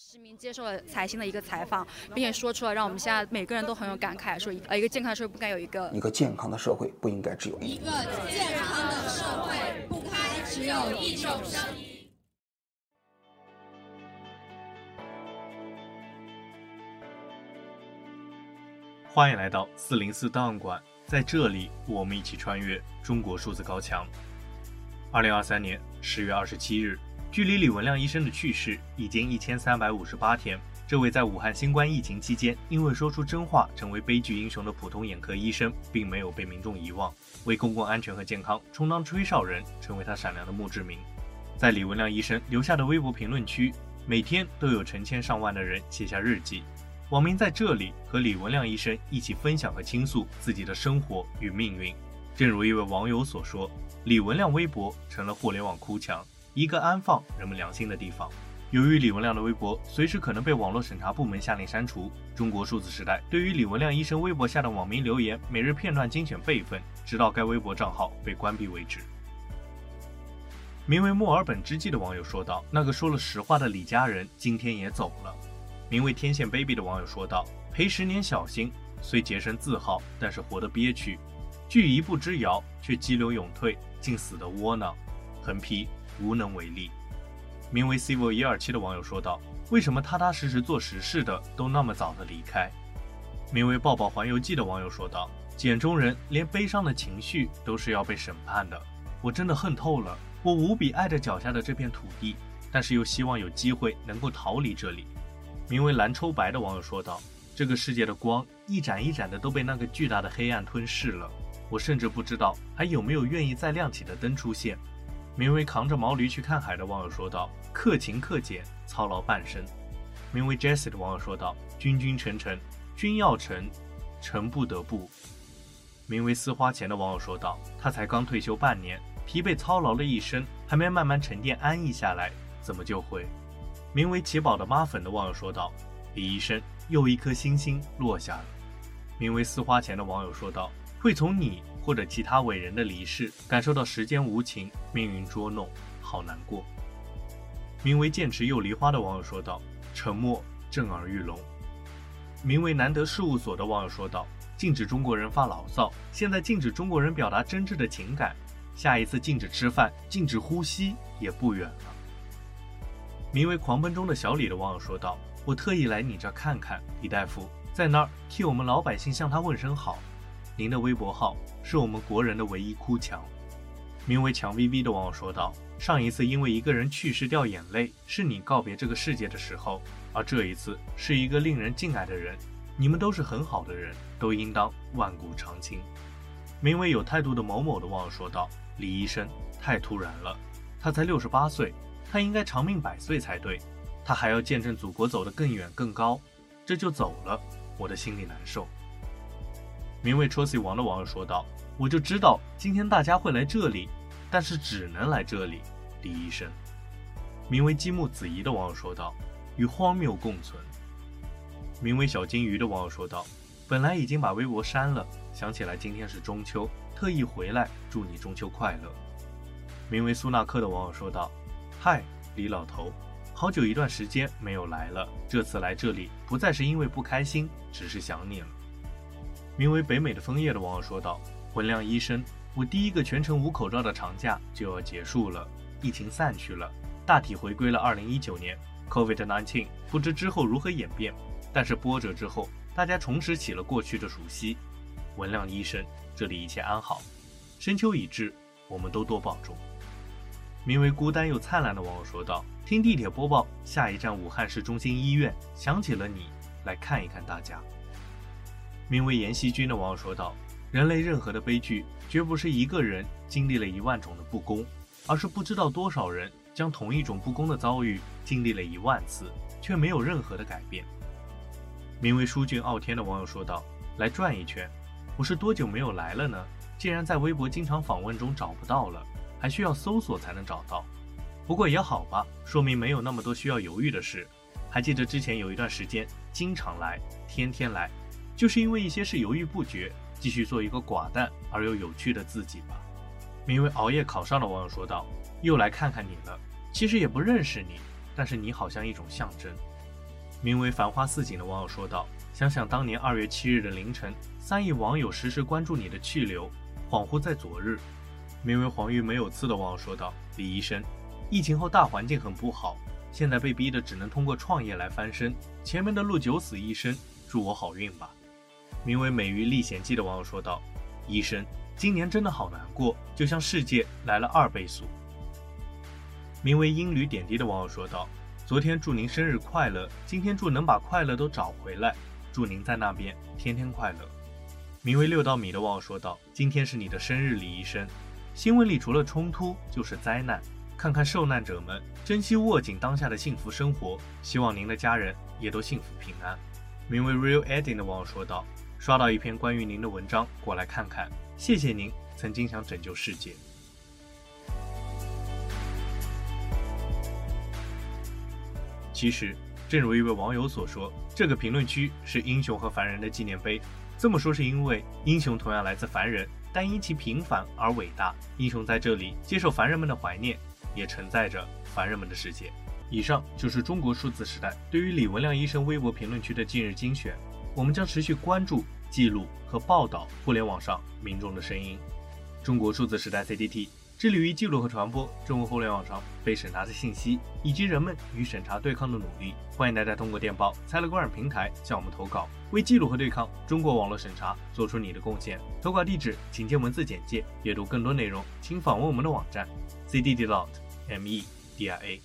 实名接受了财新的一个采访，并且说出了让我们现在每个人都很有感慨，说呃，一个健康的社会不该有一个一个健康的社会不应该只有一个健康的社会不该只有一种声音。欢迎来到四零四档案馆，在这里我们一起穿越中国数字高墙。二零二三年十月二十七日。距离李文亮医生的去世已经一千三百五十八天，这位在武汉新冠疫情期间因为说出真话成为悲剧英雄的普通眼科医生，并没有被民众遗忘，为公共安全和健康充当吹哨人，成为他闪亮的墓志铭。在李文亮医生留下的微博评论区，每天都有成千上万的人写下日记，网民在这里和李文亮医生一起分享和倾诉自己的生活与命运。正如一位网友所说：“李文亮微博成了互联网哭墙。”一个安放人们良心的地方。由于李文亮的微博随时可能被网络审查部门下令删除，中国数字时代对于李文亮医生微博下的网民留言每日片段精选备份，直到该微博账号被关闭为止。名为墨尔本之际的网友说道：“那个说了实话的李家人今天也走了。”名为天线 baby 的网友说道：“陪十年小心，虽洁身自好，但是活得憋屈，距一步之遥，却激流勇退，竟死得窝囊，横批。”无能为力。名为 Civil 一二七的网友说道：“为什么踏踏实实做实事的都那么早的离开？”名为抱抱环游记的网友说道：“简中人连悲伤的情绪都是要被审判的，我真的恨透了。我无比爱着脚下的这片土地，但是又希望有机会能够逃离这里。”名为蓝抽白的网友说道：“这个世界的光一盏一盏的都被那个巨大的黑暗吞噬了，我甚至不知道还有没有愿意再亮起的灯出现。”名为扛着毛驴去看海的网友说道：“克勤克俭，操劳半生。”名为 Jessie 的网友说道：“君君臣臣，君要臣，臣不得不。”名为丝花钱的网友说道：“他才刚退休半年，疲惫操劳了一生，还没慢慢沉淀安逸下来，怎么就会？”名为奇宝的妈粉的网友说道：“李医生，又一颗星星落下了。”名为丝花钱的网友说道：“会从你。”或者其他伟人的离世，感受到时间无情，命运捉弄，好难过。名为剑池又梨花的网友说道：“沉默震耳欲聋。”名为难得事务所的网友说道：“禁止中国人发牢骚，现在禁止中国人表达真挚的情感，下一次禁止吃饭、禁止呼吸也不远了。”名为狂奔中的小李的网友说道：“我特意来你这看看，李大夫在那儿替我们老百姓向他问声好。”您的微博号是我们国人的唯一哭墙。名为强 VV 的网友说道：“上一次因为一个人去世掉眼泪，是你告别这个世界的时候，而这一次是一个令人敬爱的人。你们都是很好的人，都应当万古长青。”名为有态度的某某的网友说道：“李医生太突然了，他才六十八岁，他应该长命百岁才对，他还要见证祖国走得更远更高，这就走了，我的心里难受。”名为 Trocy 王的网友说道：“我就知道今天大家会来这里，但是只能来这里。”李医生。名为积木子怡的网友说道：“与荒谬共存。”名为小金鱼的网友说道：“本来已经把微博删了，想起来今天是中秋，特意回来祝你中秋快乐。”名为苏纳克的网友说道：“嗨，李老头，好久一段时间没有来了，这次来这里不再是因为不开心，只是想你了。”名为北美的枫叶的网友说道：“文亮医生，我第一个全程无口罩的长假就要结束了，疫情散去了，大体回归了2019年。COVID-19 不知之后如何演变，但是波折之后，大家重拾起了过去的熟悉。文亮医生，这里一切安好。深秋已至，我们都多保重。”名为孤单又灿烂的网友说道：“听地铁播报，下一站武汉市中心医院，想起了你，来看一看大家。”名为阎锡君的网友说道：“人类任何的悲剧，绝不是一个人经历了一万种的不公，而是不知道多少人将同一种不公的遭遇经历了一万次，却没有任何的改变。”名为舒俊傲天的网友说道：“来转一圈，我是多久没有来了呢？竟然在微博经常访问中找不到了，还需要搜索才能找到。不过也好吧，说明没有那么多需要犹豫的事。还记得之前有一段时间，经常来，天天来。”就是因为一些事犹豫不决，继续做一个寡淡而又有趣的自己吧。名为熬夜考上的网友说道：“又来看看你了，其实也不认识你，但是你好像一种象征。名为“繁花似锦”的网友说道：“想想当年二月七日的凌晨，三亿网友实时关注你的去留，恍惚在昨日。”名为“黄玉没有刺”的网友说道：“李医生，疫情后大环境很不好，现在被逼的只能通过创业来翻身，前面的路九死一生，祝我好运吧。”名为“美鱼历险记”的网友说道：“医生，今年真的好难过，就像世界来了二倍速。”名为“英旅点滴”的网友说道：“昨天祝您生日快乐，今天祝能把快乐都找回来，祝您在那边天天快乐。”名为“六道米”的网友说道：“今天是你的生日，李医生。新闻里除了冲突就是灾难，看看受难者们，珍惜握紧当下的幸福生活，希望您的家人也都幸福平安。”名为 “Real Edding” 的网友说道：“刷到一篇关于您的文章，过来看看，谢谢您曾经想拯救世界。”其实，正如一位网友所说，这个评论区是英雄和凡人的纪念碑。这么说是因为英雄同样来自凡人，但因其平凡而伟大。英雄在这里接受凡人们的怀念，也承载着凡人们的世界。以上就是中国数字时代对于李文亮医生微博评论区的近日精选。我们将持续关注、记录和报道互联网上民众的声音。中国数字时代 CDT。致力于记录和传播中国互联网上被审查的信息，以及人们与审查对抗的努力。欢迎大家通过电报、Telegram 平台向我们投稿，为记录和对抗中国网络审查做出你的贡献。投稿地址请见文字简介。阅读更多内容，请访问我们的网站 c d t dot m e d i a。